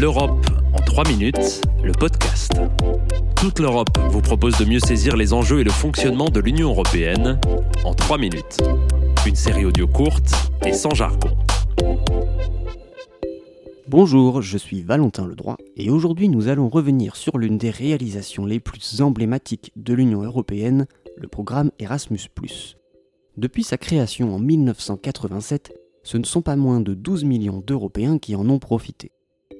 L'Europe en 3 minutes, le podcast. Toute l'Europe vous propose de mieux saisir les enjeux et le fonctionnement de l'Union européenne en 3 minutes. Une série audio courte et sans jargon. Bonjour, je suis Valentin Ledroit et aujourd'hui nous allons revenir sur l'une des réalisations les plus emblématiques de l'Union européenne, le programme Erasmus ⁇ Depuis sa création en 1987, ce ne sont pas moins de 12 millions d'Européens qui en ont profité.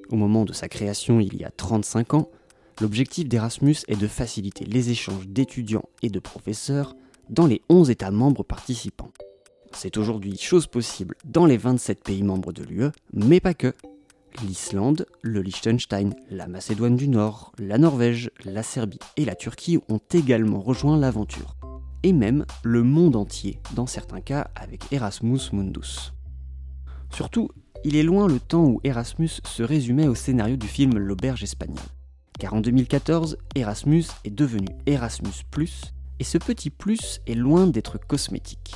Au moment de sa création il y a 35 ans, l'objectif d'Erasmus est de faciliter les échanges d'étudiants et de professeurs dans les 11 États membres participants. C'est aujourd'hui chose possible dans les 27 pays membres de l'UE, mais pas que. L'Islande, le Liechtenstein, la Macédoine du Nord, la Norvège, la Serbie et la Turquie ont également rejoint l'aventure. Et même le monde entier, dans certains cas avec Erasmus Mundus. Surtout, il est loin le temps où Erasmus se résumait au scénario du film L'auberge espagnole. Car en 2014, Erasmus est devenu Erasmus ⁇ et ce petit plus est loin d'être cosmétique.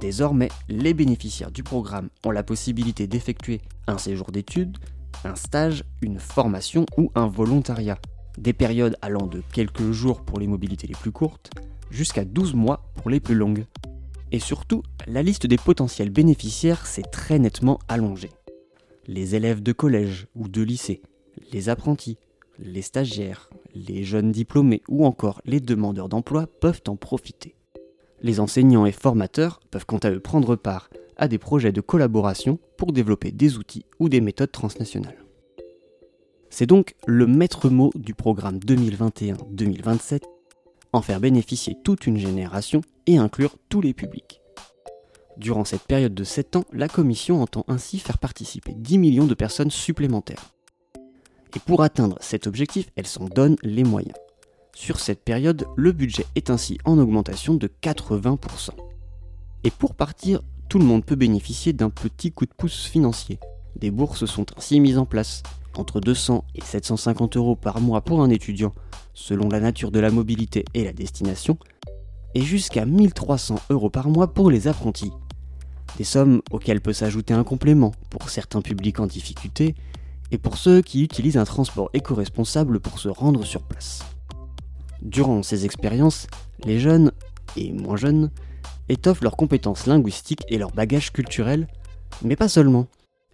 Désormais, les bénéficiaires du programme ont la possibilité d'effectuer un séjour d'études, un stage, une formation ou un volontariat. Des périodes allant de quelques jours pour les mobilités les plus courtes jusqu'à 12 mois pour les plus longues. Et surtout, la liste des potentiels bénéficiaires s'est très nettement allongée. Les élèves de collège ou de lycée, les apprentis, les stagiaires, les jeunes diplômés ou encore les demandeurs d'emploi peuvent en profiter. Les enseignants et formateurs peuvent quant à eux prendre part à des projets de collaboration pour développer des outils ou des méthodes transnationales. C'est donc le maître mot du programme 2021-2027, en faire bénéficier toute une génération et inclure tous les publics. Durant cette période de 7 ans, la Commission entend ainsi faire participer 10 millions de personnes supplémentaires. Et pour atteindre cet objectif, elle s'en donne les moyens. Sur cette période, le budget est ainsi en augmentation de 80%. Et pour partir, tout le monde peut bénéficier d'un petit coup de pouce financier. Des bourses sont ainsi mises en place, entre 200 et 750 euros par mois pour un étudiant, selon la nature de la mobilité et la destination, et jusqu'à 1300 euros par mois pour les apprentis. Des sommes auxquelles peut s'ajouter un complément pour certains publics en difficulté et pour ceux qui utilisent un transport éco-responsable pour se rendre sur place. Durant ces expériences, les jeunes, et moins jeunes, étoffent leurs compétences linguistiques et leur bagage culturel, mais pas seulement.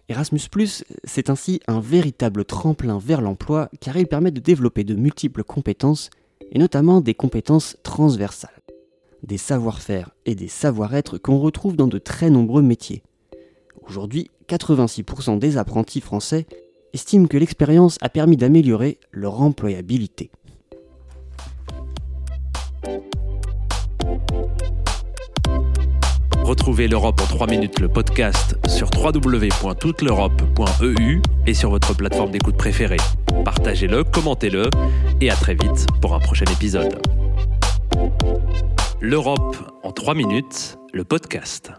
Erasmus ⁇ c'est ainsi un véritable tremplin vers l'emploi car il permet de développer de multiples compétences, et notamment des compétences transversales. Des savoir-faire et des savoir-être qu'on retrouve dans de très nombreux métiers. Aujourd'hui, 86% des apprentis français estiment que l'expérience a permis d'améliorer leur employabilité. Retrouvez l'Europe en 3 minutes, le podcast, sur www.touteleurope.eu et sur votre plateforme d'écoute préférée. Partagez-le, commentez-le et à très vite pour un prochain épisode. L'Europe en 3 minutes, le podcast.